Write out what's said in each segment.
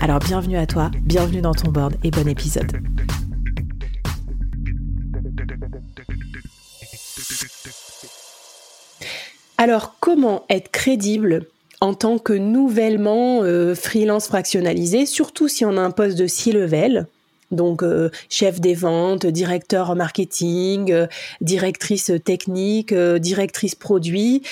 Alors bienvenue à toi, bienvenue dans ton board et bon épisode. Alors comment être crédible en tant que nouvellement euh, freelance fractionnalisé, surtout si on a un poste de C-level donc euh, chef des ventes, directeur marketing, euh, directrice technique, directrice produit.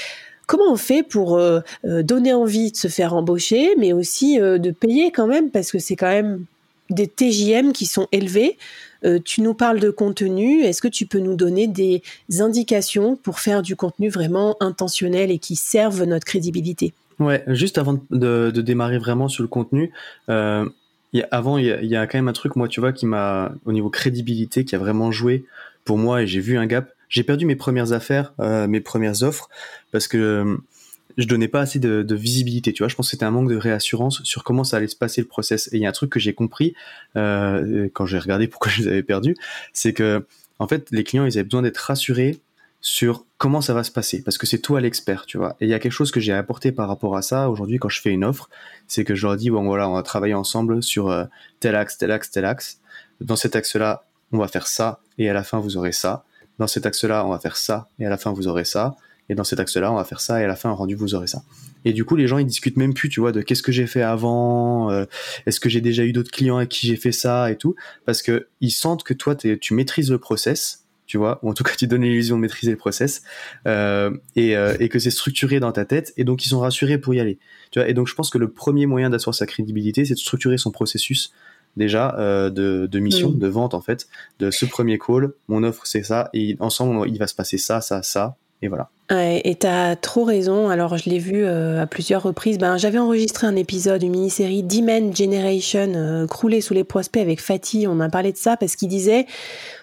Comment on fait pour donner envie de se faire embaucher, mais aussi de payer quand même, parce que c'est quand même des TJM qui sont élevés. tu nous parles de contenu. Est-ce que tu peux nous donner des indications pour faire du contenu vraiment intentionnel et qui serve notre crédibilité? Ouais, juste avant de, démarrer vraiment sur le contenu, avant, il y, a, quand même un truc, moi, tu vois, qui m'a, au niveau crédibilité, qui a vraiment joué pour moi et j'ai vu un gap. J'ai perdu mes premières affaires, euh, mes premières offres, parce que euh, je donnais pas assez de, visibilité. Tu vois, je pense que c'était un manque de réassurance sur comment ça allait se passer le process. Et il y a un truc que j'ai compris euh, quand j'ai regardé pourquoi je les avais perdus, c'est que en fait, les clients, ils avaient besoin d'être rassurés sur comment ça va se passer parce que c'est toi l'expert tu vois et il y a quelque chose que j'ai apporté par rapport à ça aujourd'hui quand je fais une offre c'est que je leur dis bon voilà on va travailler ensemble sur euh, tel axe tel axe tel axe dans cet axe là on va faire ça et à la fin vous aurez ça dans cet axe là on va faire ça et à la fin vous aurez ça. Et dans cet axe là on va faire ça et à la fin rendu vous aurez ça. Et du coup les gens ils discutent même plus tu vois de qu'est-ce que j'ai fait avant euh, est-ce que j'ai déjà eu d'autres clients à qui j'ai fait ça et tout. Parce que ils sentent que toi tu maîtrises le process tu vois, ou en tout cas tu donnes l'illusion de maîtriser le process euh, euh, et, que c'est structuré dans ta tête et donc ils sont rassurés pour y aller. Et donc je pense que le premier moyen d'asseoir sa crédibilité, c'est de structurer son processus déjà euh, de, mission, mm. de vente en fait, de ce premier call, mon offre c'est ça et ensemble il va se passer ça, ça, ça et voilà. Ouais, et t'as trop raison. Alors, je l'ai vu à plusieurs reprises. Ben, j'avais enregistré un épisode, une mini-série Demand Generation, croulé sous les prospects avec Fatih. On a parlé de ça parce qu'il disait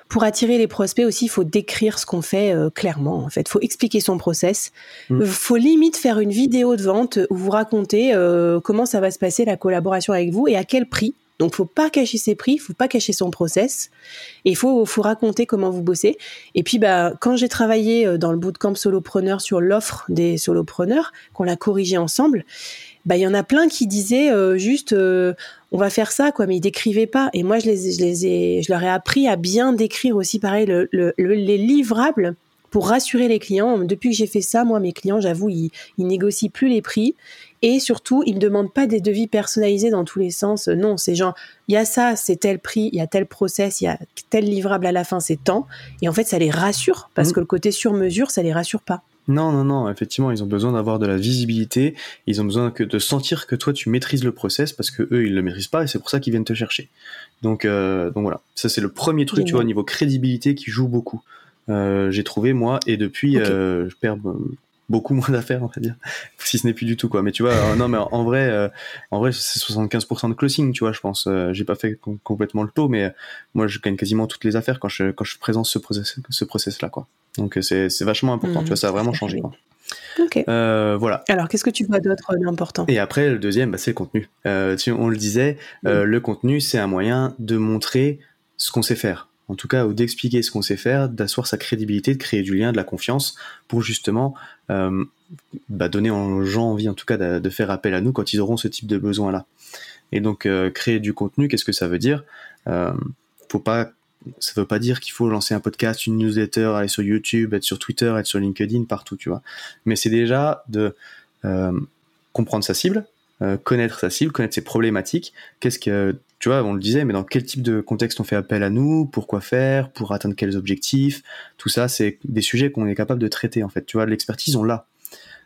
pour attirer les prospects aussi, il faut décrire ce qu'on fait euh, clairement. En fait, il faut expliquer son process. Il mm. faut limite faire une vidéo de vente où vous racontez euh, comment ça va se passer la collaboration avec vous et à quel prix. Donc, faut pas cacher ses prix, faut pas cacher son process, et faut, faut raconter comment vous bossez. Et puis, bah, quand j'ai travaillé euh, dans le bootcamp solopreneur sur l'offre des solopreneurs, qu'on l'a corrigé ensemble, bah, il y en a plein qui disaient juste, on va faire ça, quoi, mais ils décrivaient pas. Et moi, je les, je les ai, je leur ai appris à bien décrire aussi, pareil, les livrables pour rassurer les clients. Depuis que j'ai fait ça, moi, mes clients, j'avoue, ils, ils négocient plus les prix. Et surtout, ils me demandent pas des devis personnalisés dans tous les sens. Non, c'est genre, il y a ça, c'est tel prix, il y a tel process, il y a tel livrable à la fin, c'est tant. Et en fait, ça les rassure parce mmh. que le côté sur mesure, ça les rassure pas. Non, non, non, effectivement, ils ont besoin d'avoir de la visibilité, ils ont besoin que, de sentir que toi tu maîtrises le process parce que eux ils le maîtrisent pas et c'est pour ça qu'ils viennent te chercher. Donc, euh, donc voilà, ça c'est le premier truc, tu vois, au niveau crédibilité qui joue beaucoup. Euh, j'ai trouvé moi et depuis euh, je perds beaucoup moins d'affaires, on va dire, si ce n'est plus du tout quoi. Mais tu vois, euh, non, mais en vrai, euh, en vrai, c'est 75% de closing, tu vois, je pense. Euh, j'ai pas fait complètement le taux, mais moi, je gagne quasiment toutes les affaires quand je quand je présente ce process, ce process là, quoi. Donc c'est c'est vachement important, tu vois, ça a vraiment changé. Quoi. Ok. voilà. Alors, qu'est-ce que tu vois d'autre d'important? Et après, le deuxième, bah, c'est le contenu. tu, on le disait, le contenu, c'est un moyen de montrer ce qu'on sait faire en tout cas, ou d'expliquer ce qu'on sait faire, d'asseoir sa crédibilité, de créer du lien, de la confiance, pour justement euh, bah, donner aux gens envie, en tout cas, de, faire appel à nous quand ils auront ce type de besoin-là. Et donc, euh, créer du contenu, qu'est-ce que ça veut dire? Euh, Faut pas, ça veut pas dire qu'il faut lancer un podcast, une newsletter, aller sur YouTube, être sur Twitter, être sur LinkedIn, partout, tu vois. Mais c'est déjà de comprendre sa cible, connaître sa cible, connaître ses problématiques. Qu'est-ce que tu vois, on le disait, mais dans quel type de contexte on fait appel à nous, pourquoi faire, pour atteindre quels objectifs, tout ça, c'est des sujets qu'on est capable de traiter, en fait. Tu vois, l'expertise, on l'a.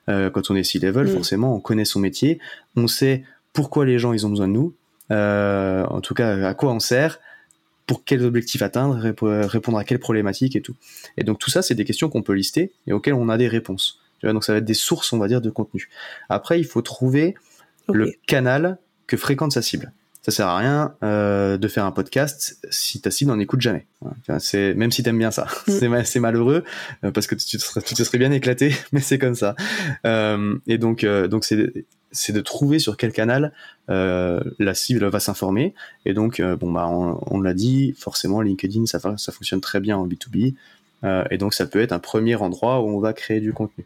Euh, quand on est C-level, mm. forcément, on connaît son métier, on sait pourquoi les gens, ils ont besoin de nous, euh, en tout cas, à quoi on sert, pour quels objectifs atteindre, répondre à quelles problématiques et tout. Et donc, tout ça, c'est des questions qu'on peut lister et auxquelles on a des réponses. Tu vois, donc, ça va être des sources, on va dire, de contenu. Après, il faut trouver le canal que fréquente sa cible. ça sert à rien euh, de faire un podcast si ta cible n'en écoute jamais. c'est même si t'aimes bien ça, mm. c'est malheureux euh, parce que tu te, serais, tu te serais bien éclaté, mais c'est comme ça. Euh, et donc euh, donc c'est c'est de trouver sur quel canal euh, la cible va s'informer. Et donc bon bah on, on l'a dit, forcément LinkedIn ça ça fonctionne très bien en B2B. et donc ça peut être un premier endroit où on va créer du contenu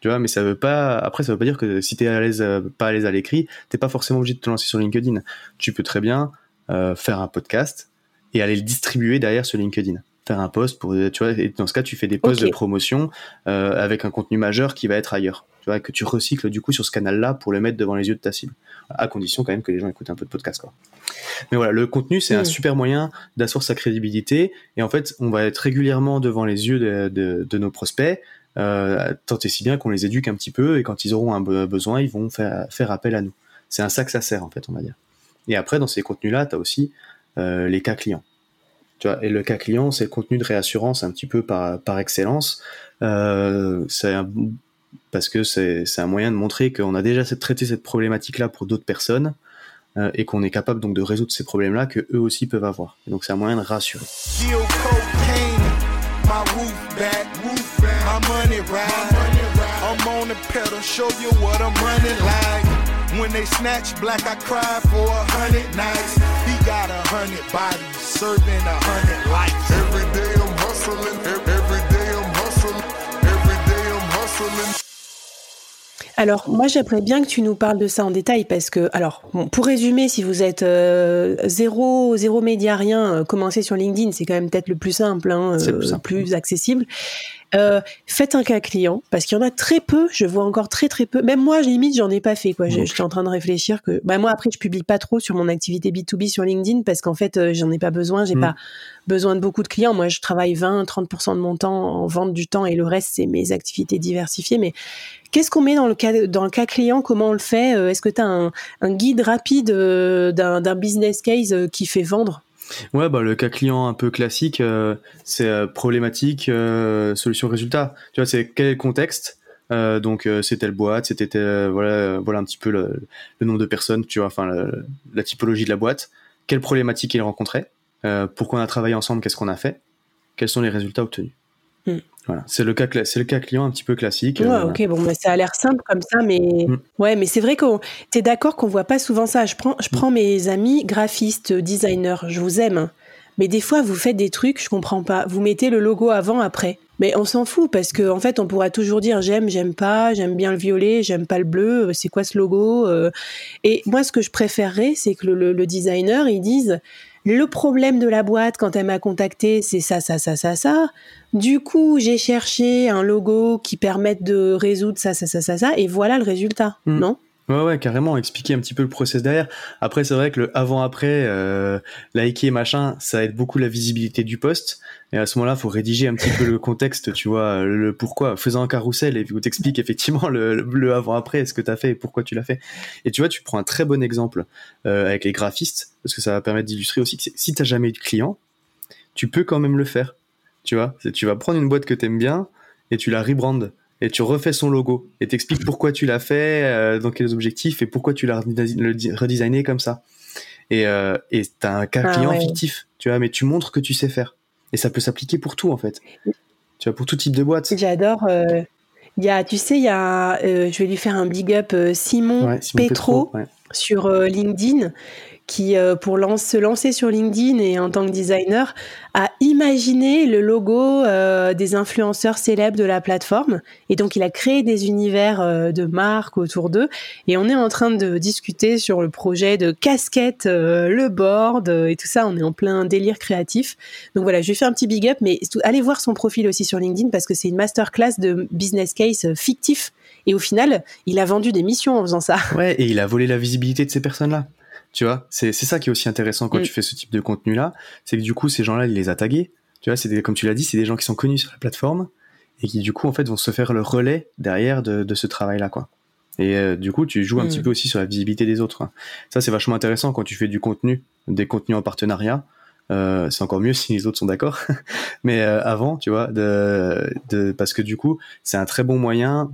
tu vois mais ça veut pas après ça veut pas dire que si t'es à l'aise euh, pas à l'aise à l'écrit t'es pas forcément obligé de te lancer sur LinkedIn. Tu peux très bien euh, faire un podcast et aller le distribuer derrière sur LinkedIn. Faire un post pour tu vois et dans ce cas tu fais des posts de promotion euh, avec un contenu majeur qui va être ailleurs. Tu vois que tu recycles du coup sur ce canal là pour le mettre devant les yeux de ta cible. À condition quand même que les gens écoutent un peu de podcast quoi. Mais voilà le contenu c'est un mm. super moyen d'assurer sa crédibilité. Et en fait on va être régulièrement devant les yeux de, de, de nos prospects tant et si bien qu'on les éduque un petit peu et quand ils auront un besoin, ils vont faire, faire appel à nous. C'est un ça que ça sert en fait, on va dire. Et après, dans ces contenus-là, tu as aussi euh, les cas clients. Tu vois, et le cas client, c'est le contenu de réassurance un petit peu par, par excellence. Euh, parce que c'est un moyen de montrer qu'on a déjà traité cette problématique-là pour d'autres personnes euh, et qu'on est capable donc de résoudre ces problèmes-là que eux aussi peuvent avoir. Et donc c'est un moyen de rassurer. My money ride. I'm on the pedal, show you what I'm running like. When they snatch black, I cry for a hundred nights. He got a hundred bodies, serving a hundred lives. Every day I'm hustling, every day I'm hustling, every day I'm hustling. Alors, moi, j'aimerais bien que tu nous parles de ça en détail parce que, alors, bon, pour résumer, si vous êtes euh, zéro, zéro média, rien, euh, commencez sur LinkedIn, c'est quand même peut-être le plus simple, hein, euh, le plus, simple. plus accessible. Euh, faites un cas client parce qu'il y en a très peu. Je vois encore très très peu. Même moi, limite, j'en ai pas fait. Quoi. J'étais en train de réfléchir que. Bah, moi, après, je publie pas trop sur mon activité B2B sur LinkedIn parce qu'en fait, euh, j'en ai pas besoin. J'ai mm. pas besoin de beaucoup de clients. Moi, je travaille 20-30% de mon temps en vente du temps et le reste, c'est mes activités diversifiées. Mais qu'est-ce qu'on met dans le cas dans le cas client? Comment on le fait? Euh, Est-ce que tu as un, un, guide rapide d'un business case qui fait vendre? Ouais, bah le cas client un peu classique, euh, c'est euh, problématique, euh, solution résultat. Tu vois, c'est quel contexte Donc c'est telle boîte, c'était voilà, voilà un petit peu le, nombre de personnes, tu vois, enfin la, typologie de la boîte. Quelle problématique il rencontrait Pourquoi on a travaillé ensemble Qu'est-ce qu'on a fait Quels sont les résultats obtenus. Voilà, c'est le cas c'est le cas client un petit peu classique. Ouais, euh, ok, bon, bah, ça a l'air simple comme ça, mais mm. ouais, mais c'est vrai qu'on, t'es d'accord qu'on voit pas souvent ça. Je prends, je prends mes amis graphistes, designers, je vous aime, hein. mais des fois vous faites des trucs, je comprends pas. Vous mettez le logo avant, après. Mais on s'en fout parce qu'en en fait, on pourra toujours dire j'aime, j'aime pas, j'aime bien le violet, j'aime pas le bleu, euh, c'est quoi ce logo euh. Et moi, ce que je préférerais, c'est que le, le, designer, il dise le problème de la boîte quand elle m'a contacté, c'est ça, ça, ça, ça, ça. Du coup, j'ai cherché un logo qui permette de résoudre ça, ça, ça, ça, ça, et voilà le résultat, hmm. non? Ouais, ouais, carrément, expliquer un petit peu le process derrière. Après, c'est vrai que le avant-après, euh, liker, machin, ça aide beaucoup la visibilité du poste. Et à ce moment-là, faut rédiger un petit peu le contexte, tu vois, le pourquoi. Faisant un carrousel et vous t'explique effectivement le, avant-après, ce que tu as fait et pourquoi tu l'as fait. Et tu vois, tu prends un très bon exemple euh, avec les graphistes, parce que ça va permettre d'illustrer aussi que si t'as jamais eu de client, tu peux quand même le faire. Tu vois, tu vas prendre une boîte que t'aimes bien et tu la rebrandes et tu refais son logo et t'expliques pourquoi tu l'as fait, euh, dans quels objectifs et pourquoi tu l'as redesigné comme ça. Et euh, et t'as un cas ah client fictif, tu vois, mais tu montres que tu sais faire. Et ça peut s'appliquer pour tout en fait. Tu vois, pour tout type de boîte. J'adore. Euh, il y a, tu sais, il y a, euh, je vais lui faire un big up, Simon, Petro, sur LinkedIn qui, euh, pour se lancer sur LinkedIn et en tant que designer, a imaginé le logo euh, des influenceurs célèbres de la plateforme. Et donc, il a créé des univers euh, de marques autour d'eux. Et on est en train de discuter sur le projet de casquette, le board et tout ça. On est en plein délire créatif. Donc voilà, je lui fais un petit big up, mais allez voir son profil aussi sur LinkedIn parce que c'est une masterclass de business case fictif. Et au final, il a vendu des missions en faisant ça. Ouais, et il a volé la visibilité de ces personnes-là. Tu vois, c'est ça qui est aussi intéressant quand mm. tu fais ce type de contenu-là, c'est que du coup, ces gens-là, il les a tagués. Tu vois, c'est comme tu l'as dit, c'est des gens qui sont connus sur la plateforme et qui du coup, en fait, vont se faire le relais derrière de, de ce travail-là, quoi. Et euh, du coup, tu joues un petit mm. peu aussi sur la visibilité des autres. Ça, c'est vachement intéressant quand tu fais du contenu, des contenus en partenariat. Euh, c'est encore mieux si les autres sont d'accord. Mais euh, avant, tu vois, de, de, parce que du coup, c'est un très bon moyen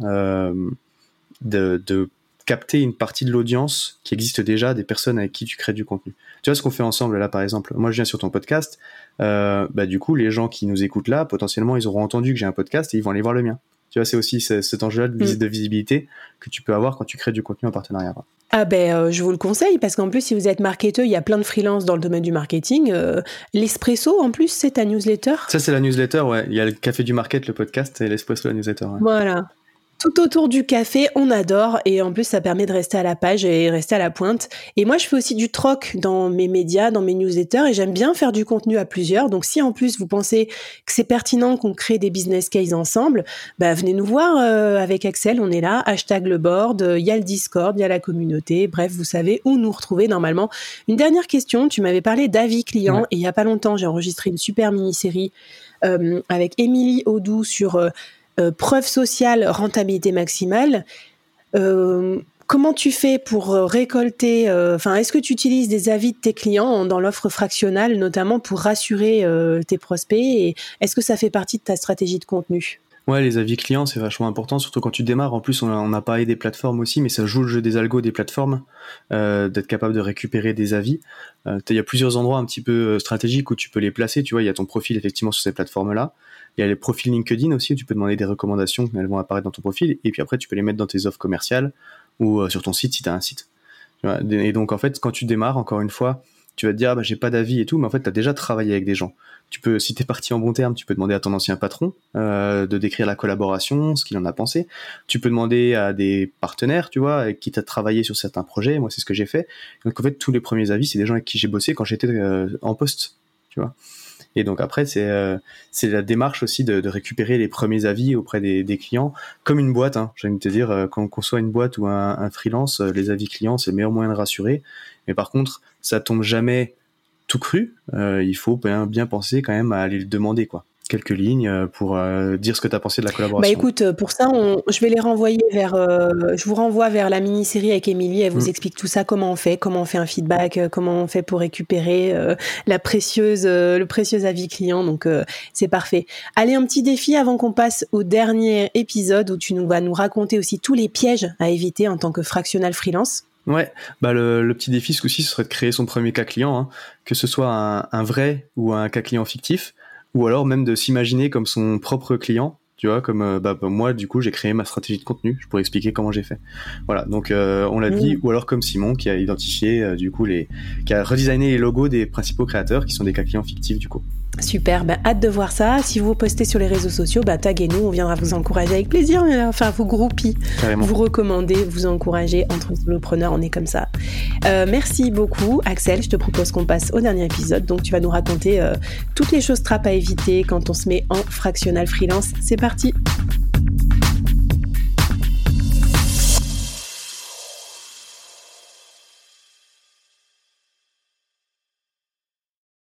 de, de capter une partie de l'audience qui existe déjà, des personnes avec qui tu crées du contenu. Tu vois ce qu'on fait ensemble là, par exemple. Moi, je viens sur ton podcast. Euh, bah, du coup, les gens qui nous écoutent là, potentiellement, ils auront entendu que j'ai un podcast et ils vont aller voir le mien. Tu vois, c'est aussi cet enjeu-là de, mm. de, visibilité que tu peux avoir quand tu crées du contenu en partenariat. Ah ben, euh, je vous le conseille parce qu'en plus, si vous êtes marketeur, il y a plein de freelances dans le domaine du marketing. Euh, L'espresso, en plus, c'est ta newsletter? Ça, c'est la newsletter, ouais. Il y a le café du market, le podcast, et l'espresso, la newsletter. Voilà tout autour du café, on adore et en plus ça permet de rester à la page et rester à la pointe. Et moi je fais aussi du troc dans mes médias, dans mes newsletters et j'aime bien faire du contenu à plusieurs. Donc si en plus vous pensez que c'est pertinent qu'on crée des business cases ensemble, bah venez nous voir euh, avec Axel, on est là, hashtag le board, il y a le Discord, il y a la communauté, bref vous savez où nous retrouver normalement. Une dernière question, tu m'avais parlé d'avis client et il y a pas longtemps j'ai enregistré une super mini-série euh, avec Émilie Audou sur... Euh, preuve sociale, rentabilité maximale. Euh, comment tu fais pour euh, récolter Enfin, est-ce que tu utilises des avis de tes clients dans l'offre fractionnelle, notamment pour rassurer tes prospects est-ce que ça fait partie de ta stratégie de contenu? Ouais, les avis clients, c'est vachement important, surtout quand tu démarres. En plus, on a, parlé des plateformes aussi, mais ça joue le jeu des algos des plateformes, d'être capable de récupérer des avis. Il y a plusieurs endroits un petit peu stratégiques où tu peux les placer. Tu vois, il y a ton profil effectivement sur ces plateformes-là. Il y a les profils LinkedIn aussi, où tu peux demander des recommandations, elles vont apparaître dans ton profil, et puis après tu peux les mettre dans tes offres commerciales ou euh, sur ton site si tu as un site. Et donc en fait, quand tu démarres, encore une fois, tu vas te dire, ah, bah, j'ai pas d'avis et tout, mais en fait, tu as déjà travaillé avec des gens. Tu peux, si t'es parti en bon terme, tu peux demander à ton ancien patron euh, de décrire la collaboration, ce qu'il en a pensé. Tu peux demander à des partenaires, tu vois, qui tu as travaillé sur certains projets. Moi, c'est ce que j'ai fait. Donc en fait, tous les premiers avis, c'est des gens avec qui j'ai bossé quand j'étais euh, en poste, tu vois. Et donc après, c'est euh, c'est la démarche aussi de, récupérer les premiers avis auprès des, clients, comme une boîte. Hein, J'ai envie de te dire, euh, quand on conçoit une boîte ou un, freelance, euh, les avis clients, c'est le meilleur moyen de rassurer. Mais par contre, ça tombe jamais tout cru. Il faut bien, bien penser quand même à aller le demander, quoi quelques lignes euh, pour euh, dire ce que tu as pensé de la collaboration Bah écoute, euh, pour ça, je vais les renvoyer vers. je vous renvoie vers la mini-série avec Émilie. Elle vous mm. explique tout ça, comment on fait, comment on fait un feedback, comment on fait pour récupérer la précieuse, le précieux avis client. Donc c'est parfait. Allez, un petit défi avant qu'on passe au dernier épisode où tu nous vas nous raconter aussi tous les pièges à éviter en tant que fractional freelance. Ouais, bah le, petit défi ce coup-ci, ce serait de créer son premier cas client, hein. que ce soit un, un, vrai ou un cas client fictif ou alors même de s'imaginer comme son propre client tu vois comme euh, bah, moi du coup j'ai créé ma stratégie de contenu je pourrais expliquer comment j'ai fait. Voilà donc euh, on l'a dit ou alors comme Simon qui a identifié euh, du coup les qui a redesigné les logos des principaux créateurs qui sont des cas clients fictifs du coup Super, ben, hâte de voir ça. Si vous postez sur les réseaux sociaux, ben, taguez-nous, on viendra vous encourager avec plaisir. Enfin, vous groupis, vous recommander, vous encourager entre solopreneurs, on est comme ça. Euh, merci beaucoup, Axel. Je te propose qu'on passe au dernier épisode. Donc, tu vas nous raconter euh, toutes les choses trappes à éviter quand on se met en fractional freelance. C'est parti.